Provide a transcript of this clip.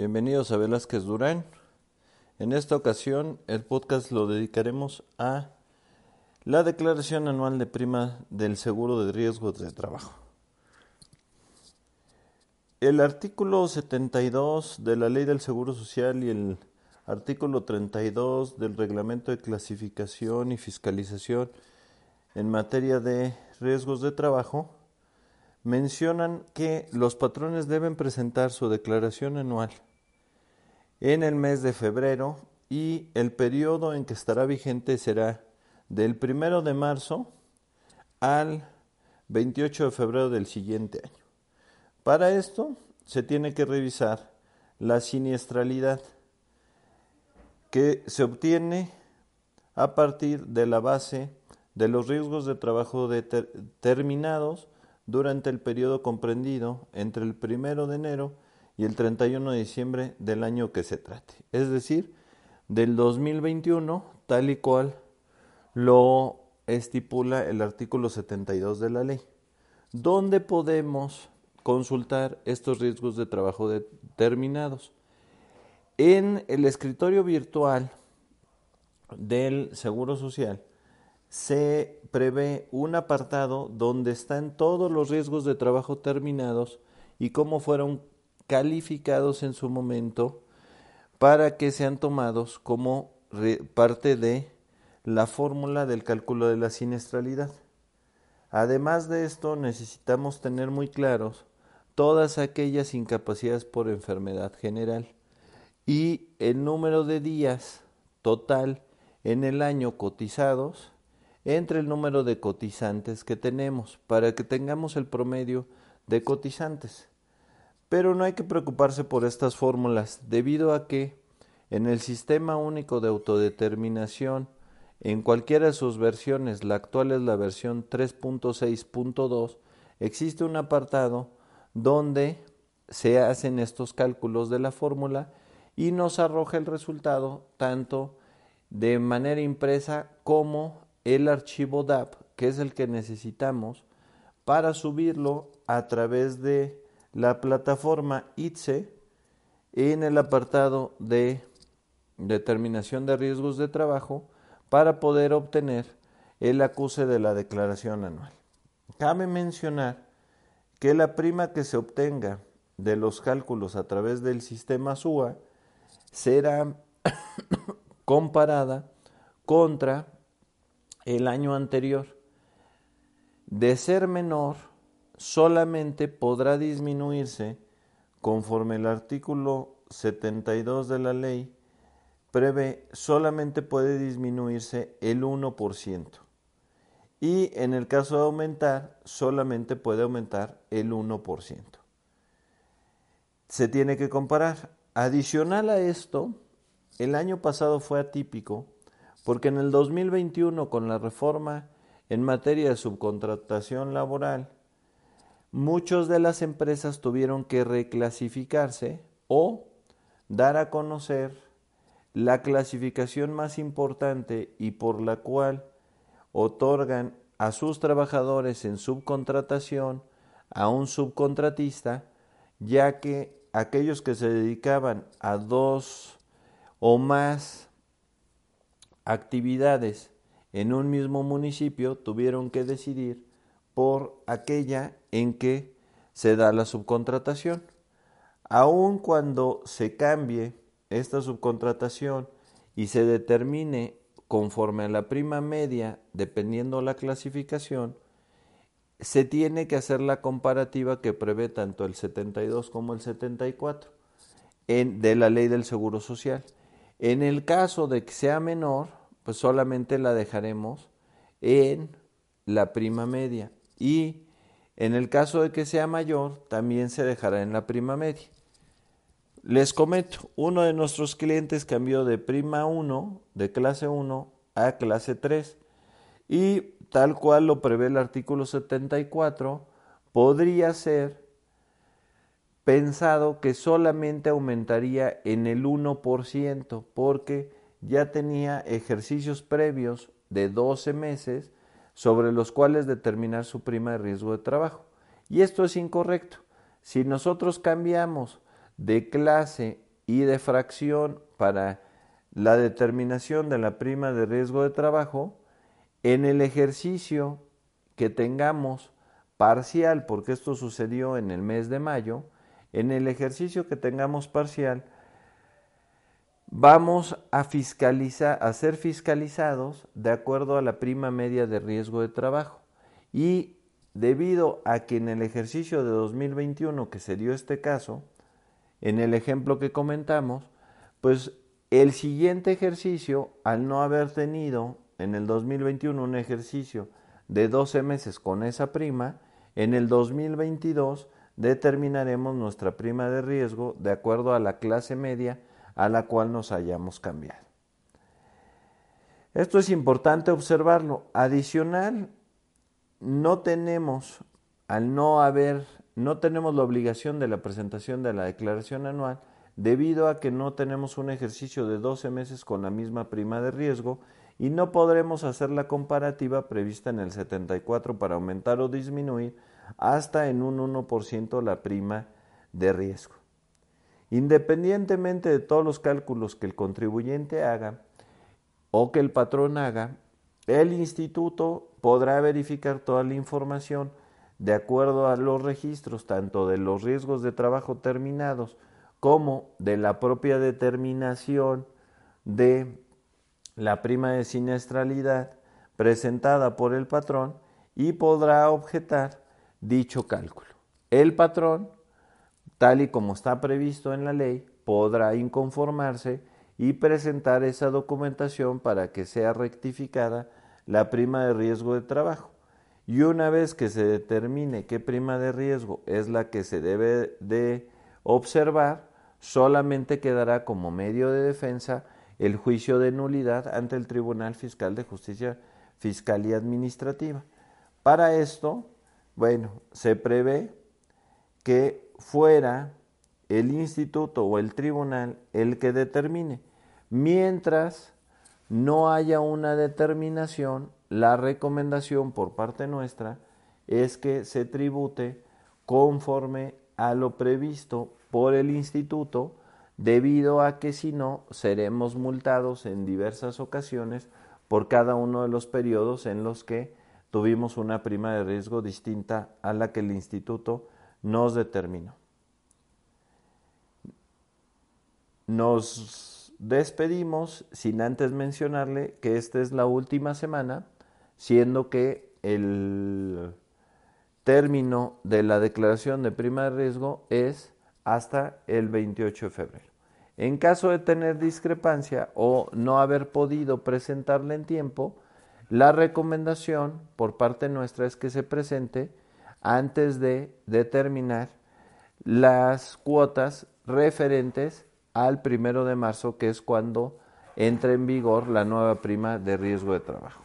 Bienvenidos a Velázquez Durán. En esta ocasión el podcast lo dedicaremos a la declaración anual de prima del seguro de riesgos de trabajo. El artículo 72 de la Ley del Seguro Social y el artículo 32 del Reglamento de Clasificación y Fiscalización en materia de riesgos de trabajo mencionan que los patrones deben presentar su declaración anual en el mes de febrero y el periodo en que estará vigente será del primero de marzo al 28 de febrero del siguiente año. Para esto se tiene que revisar la siniestralidad que se obtiene a partir de la base de los riesgos de trabajo determinados durante el periodo comprendido entre el primero de enero y el 31 de diciembre del año que se trate, es decir, del 2021, tal y cual lo estipula el artículo 72 de la ley, donde podemos consultar estos riesgos de trabajo determinados. En el escritorio virtual del Seguro Social se prevé un apartado donde están todos los riesgos de trabajo terminados y cómo fueron calificados en su momento para que sean tomados como parte de la fórmula del cálculo de la siniestralidad. Además de esto, necesitamos tener muy claros todas aquellas incapacidades por enfermedad general y el número de días total en el año cotizados entre el número de cotizantes que tenemos para que tengamos el promedio de cotizantes. Pero no hay que preocuparse por estas fórmulas debido a que en el sistema único de autodeterminación en cualquiera de sus versiones, la actual es la versión 3.6.2, existe un apartado donde se hacen estos cálculos de la fórmula y nos arroja el resultado tanto de manera impresa como el archivo DAP, que es el que necesitamos para subirlo a través de la plataforma ITSE en el apartado de determinación de riesgos de trabajo para poder obtener el acuse de la declaración anual. Cabe mencionar que la prima que se obtenga de los cálculos a través del sistema SUA será comparada contra el año anterior. De ser menor, solamente podrá disminuirse conforme el artículo 72 de la ley prevé, solamente puede disminuirse el 1%. Y en el caso de aumentar, solamente puede aumentar el 1%. Se tiene que comparar. Adicional a esto, el año pasado fue atípico porque en el 2021 con la reforma en materia de subcontratación laboral, muchas de las empresas tuvieron que reclasificarse o dar a conocer la clasificación más importante y por la cual otorgan a sus trabajadores en subcontratación a un subcontratista, ya que aquellos que se dedicaban a dos o más actividades en un mismo municipio tuvieron que decidir por aquella en que se da la subcontratación. Aun cuando se cambie esta subcontratación y se determine conforme a la prima media, dependiendo la clasificación, se tiene que hacer la comparativa que prevé tanto el 72 como el 74 en, de la ley del Seguro Social. En el caso de que sea menor, pues solamente la dejaremos en la prima media y en el caso de que sea mayor, también se dejará en la prima media. Les comento, uno de nuestros clientes cambió de prima 1, de clase 1, a clase 3 y tal cual lo prevé el artículo 74, podría ser pensado que solamente aumentaría en el 1% porque ya tenía ejercicios previos de 12 meses sobre los cuales determinar su prima de riesgo de trabajo. Y esto es incorrecto. Si nosotros cambiamos de clase y de fracción para la determinación de la prima de riesgo de trabajo en el ejercicio que tengamos parcial, porque esto sucedió en el mes de mayo, en el ejercicio que tengamos parcial, vamos a a ser fiscalizados de acuerdo a la prima media de riesgo de trabajo. Y debido a que en el ejercicio de 2021 que se dio este caso, en el ejemplo que comentamos, pues el siguiente ejercicio, al no haber tenido en el 2021 un ejercicio de 12 meses con esa prima, en el 2022 determinaremos nuestra prima de riesgo de acuerdo a la clase media a la cual nos hayamos cambiado. Esto es importante observarlo. Adicional, no tenemos, al no haber, no tenemos la obligación de la presentación de la declaración anual debido a que no tenemos un ejercicio de 12 meses con la misma prima de riesgo y no podremos hacer la comparativa prevista en el 74 para aumentar o disminuir hasta en un 1% la prima de riesgo. Independientemente de todos los cálculos que el contribuyente haga o que el patrón haga, el instituto podrá verificar toda la información de acuerdo a los registros tanto de los riesgos de trabajo terminados como de la propia determinación de la prima de siniestralidad presentada por el patrón y podrá objetar dicho cálculo. El patrón tal y como está previsto en la ley, podrá inconformarse y presentar esa documentación para que sea rectificada la prima de riesgo de trabajo. Y una vez que se determine qué prima de riesgo es la que se debe de observar, solamente quedará como medio de defensa el juicio de nulidad ante el Tribunal Fiscal de Justicia Fiscal y Administrativa. Para esto, bueno, se prevé que fuera el instituto o el tribunal el que determine. Mientras no haya una determinación, la recomendación por parte nuestra es que se tribute conforme a lo previsto por el instituto, debido a que si no, seremos multados en diversas ocasiones por cada uno de los periodos en los que tuvimos una prima de riesgo distinta a la que el instituto nos determinó. Nos despedimos sin antes mencionarle que esta es la última semana, siendo que el término de la declaración de prima de riesgo es hasta el 28 de febrero. En caso de tener discrepancia o no haber podido presentarla en tiempo, la recomendación por parte nuestra es que se presente antes de determinar las cuotas referentes al primero de marzo, que es cuando entra en vigor la nueva prima de riesgo de trabajo.